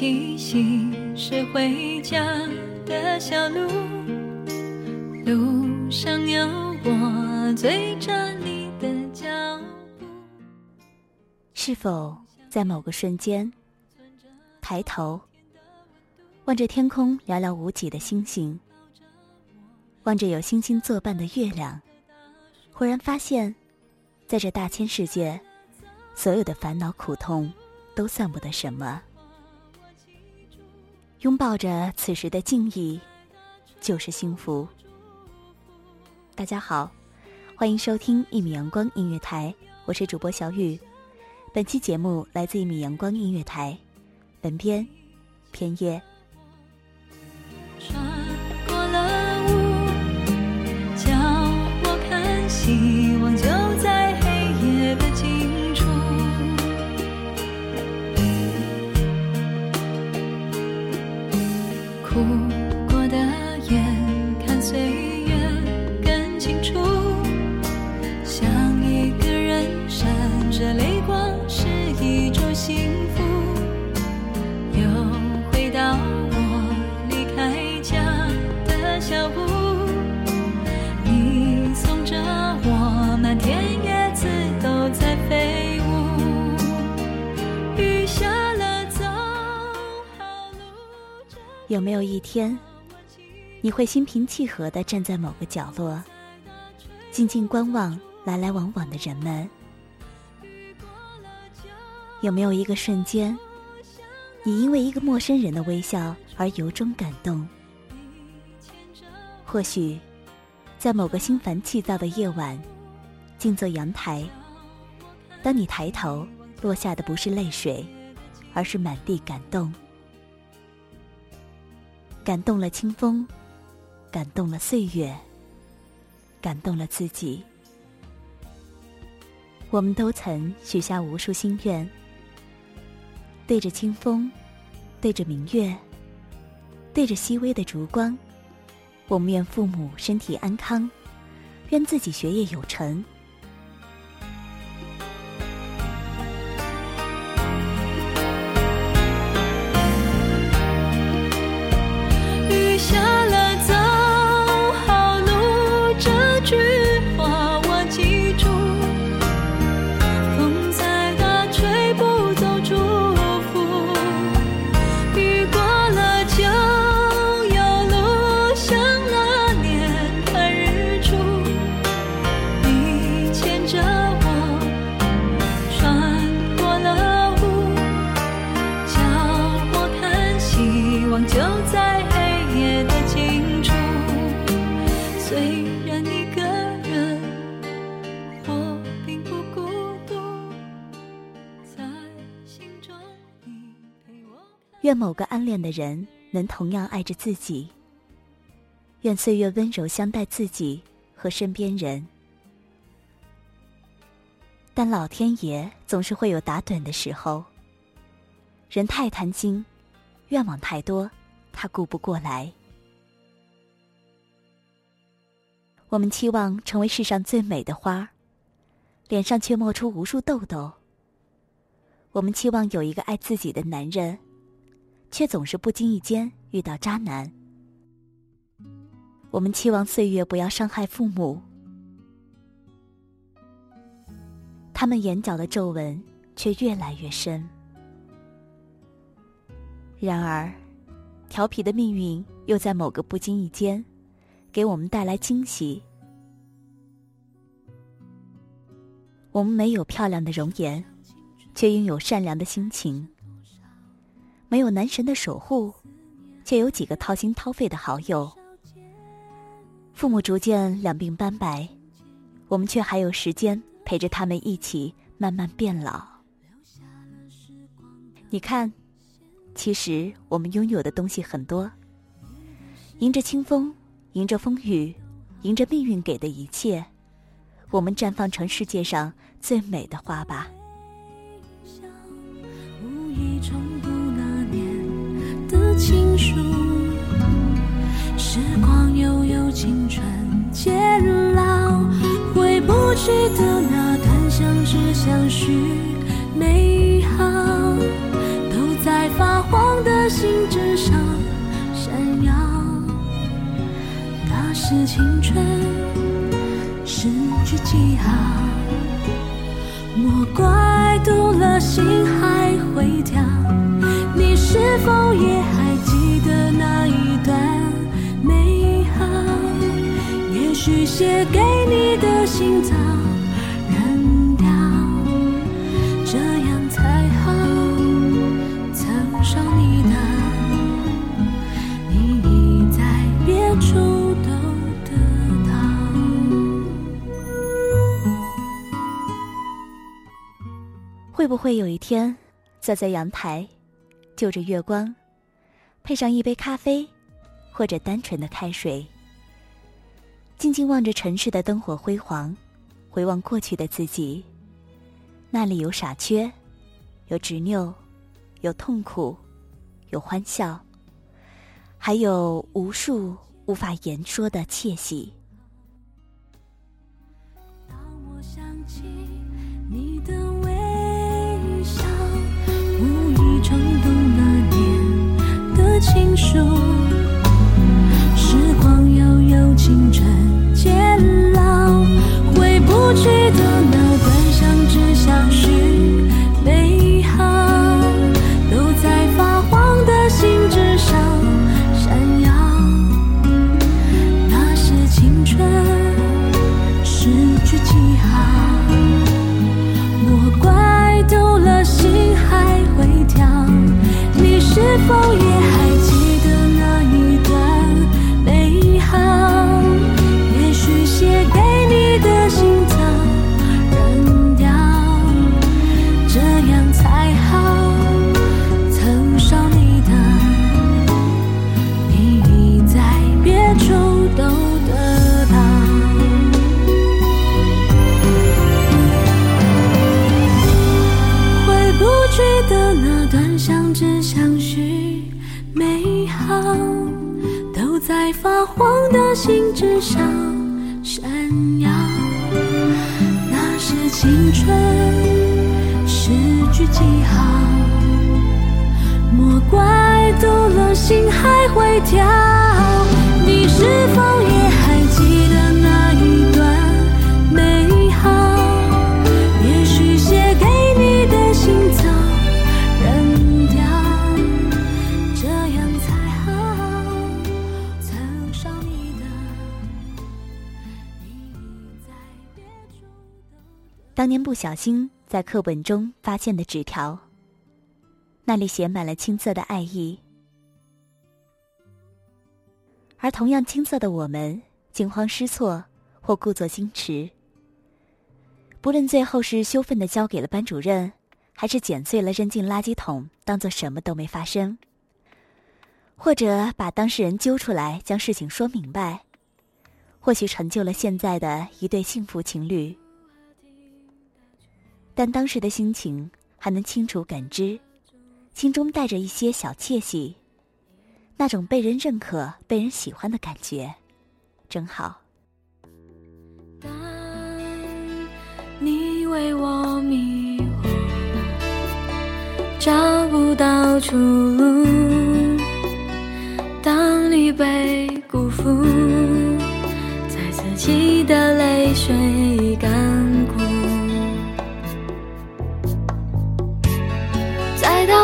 气息是回家的小路，路上有我追着你的脚步。是否在某个瞬间，抬头望着天空寥寥无几的星星，望着有星星作伴的月亮，忽然发现，在这大千世界，所有的烦恼苦痛都算不得什么。拥抱着此时的静意，就是幸福。大家好，欢迎收听一米阳光音乐台，我是主播小雨。本期节目来自一米阳光音乐台，本编片叶。有没有一天，你会心平气和地站在某个角落，静静观望来来往往的人们？有没有一个瞬间，你因为一个陌生人的微笑而由衷感动？或许，在某个心烦气躁的夜晚，静坐阳台，当你抬头，落下的不是泪水，而是满地感动。感动了清风，感动了岁月，感动了自己。我们都曾许下无数心愿，对着清风，对着明月，对着熹微的烛光，我们愿父母身体安康，愿自己学业有成。某个暗恋的人能同样爱着自己。愿岁月温柔相待自己和身边人。但老天爷总是会有打盹的时候。人太贪心，愿望太多，他顾不过来。我们期望成为世上最美的花，脸上却冒出无数痘痘。我们期望有一个爱自己的男人，却总是不经意间遇到渣男。我们期望岁月不要伤害父母，他们眼角的皱纹却越来越深。然而，调皮的命运又在某个不经意间，给我们带来惊喜。我们没有漂亮的容颜，却拥有善良的心情；没有男神的守护，却有几个掏心掏肺的好友。父母逐渐两鬓斑白，我们却还有时间陪着他们一起慢慢变老。你看。其实我们拥有的东西很多，迎着清风，迎着风雨，迎着命运给的一切，我们绽放成世界上最美的花吧。无意重读那年的情书，时光悠悠，青春渐老，回不去的那段相知相许，美好。都在发黄的信纸上闪耀，那是青春诗句记号。莫怪读了心还会跳，是否也还记得那一段美好也许写给你的信早扔掉这样才好曾伤你的你已在别处都得到会不会有一天坐在阳台就着月光，配上一杯咖啡，或者单纯的开水，静静望着城市的灯火辉煌，回望过去的自己，那里有傻缺，有执拗，有痛苦，有欢笑，还有无数无法言说的窃喜。心之上闪耀，那是青春诗句记号。莫怪读了心还会跳，你是否也当年不小心在课本中发现的纸条，那里写满了青涩的爱意。而同样青涩的我们，惊慌失措或故作矜持。不论最后是羞愤的交给了班主任，还是剪碎了扔进垃圾桶，当做什么都没发生，或者把当事人揪出来，将事情说明白，或许成就了现在的一对幸福情侣。但当时的心情还能清楚感知，心中带着一些小窃喜，那种被人认可、被人喜欢的感觉，真好。当你为我迷惑，找不到出路；当你被辜负，在自己的泪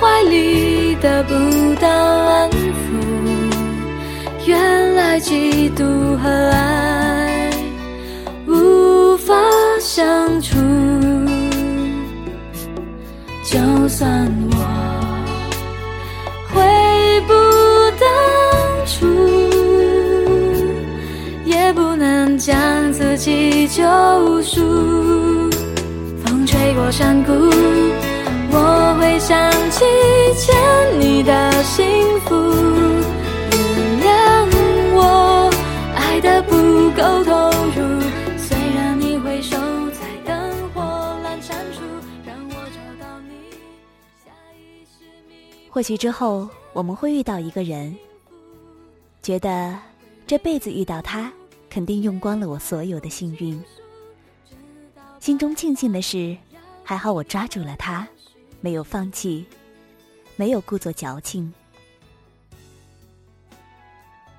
怀里得不到安抚，原来嫉妒和爱。无法相处，就算我悔不当初，也不能将自己救赎。风吹过山谷，我会想起欠你的幸福。原谅我爱的不够投入。虽然你会守在灯火阑珊处，让我或许之后我们会遇到一个人，觉得这辈子遇到他，肯定用光了我所有的幸运。心中庆幸的是，还好我抓住了他，没有放弃，没有故作矫情。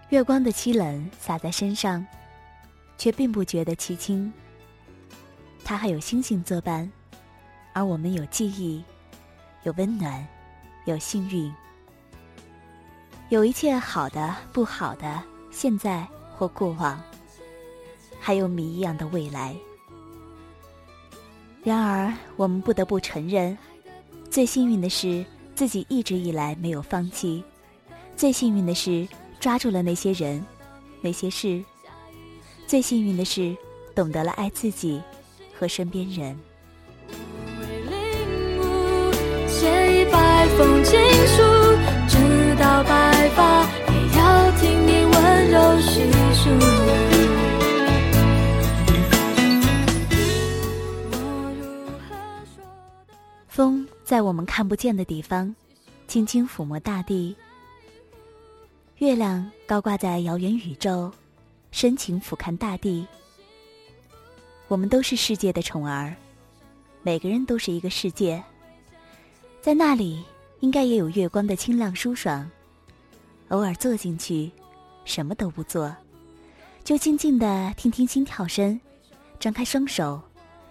月光的凄冷洒在身上，却并不觉得凄清。他还有星星作伴，而我们有记忆，有温暖。有幸运，有一切好的、不好的，现在或过往，还有谜一样的未来。然而，我们不得不承认，最幸运的是自己一直以来没有放弃；最幸运的是抓住了那些人、那些事；最幸运的是懂得了爱自己和身边人。写一百封情书，在我们看不见的地方，轻轻抚摸大地。月亮高挂在遥远宇宙，深情俯瞰大地。我们都是世界的宠儿，每个人都是一个世界，在那里。应该也有月光的清亮舒爽，偶尔坐进去，什么都不做，就静静的听听心跳声，张开双手，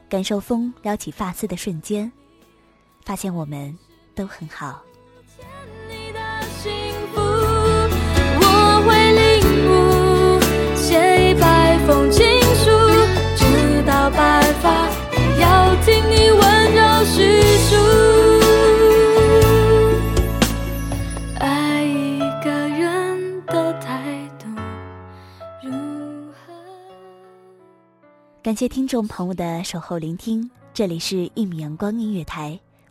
感受风撩起发丝的瞬间，发现我们都很好。我会领悟，写一百封情书，直到白发，也要听你温柔叙述。感谢听众朋友的守候聆听，这里是一米阳光音乐台，